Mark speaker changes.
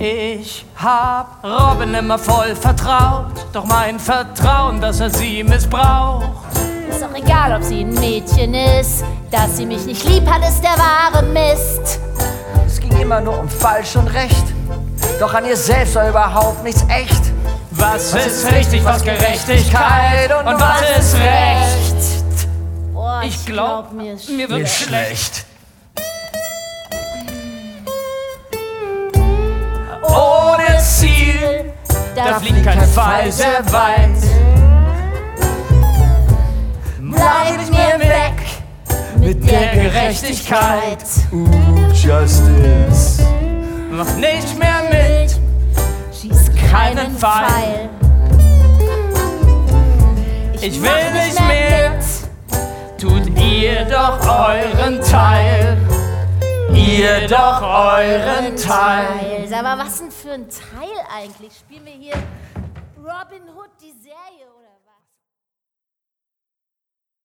Speaker 1: Ich hab Robin immer voll vertraut, doch mein Vertrauen, dass er sie missbraucht.
Speaker 2: Ist doch egal, ob sie ein Mädchen ist. Dass sie mich nicht lieb hat, ist der wahre Mist.
Speaker 3: Es ging immer nur um falsch und recht. Doch an ihr selbst war überhaupt nichts echt.
Speaker 1: Was, ist richtig, was Gerechtigkeit und, und was ist Recht?
Speaker 2: Boah,
Speaker 1: Ich glaub,
Speaker 2: mir ist
Speaker 1: mir wird schlecht. Ohne Ziel, da fliegt kein Pfeil sehr weit.
Speaker 2: Bleib mir weg
Speaker 1: Mit der Gerechtigkeit
Speaker 3: Justice.
Speaker 1: mach nicht mehr mit.
Speaker 2: Schieß
Speaker 1: keinen Pfeil.
Speaker 2: Pfeil.
Speaker 1: Ich will nicht mehr.
Speaker 2: mit.
Speaker 1: Tut ihr doch euren Teil. Ihr doch euren Teil.
Speaker 2: Sag mal, was denn für ein Teil eigentlich? Spielen wir hier Robin Hood, die Serie?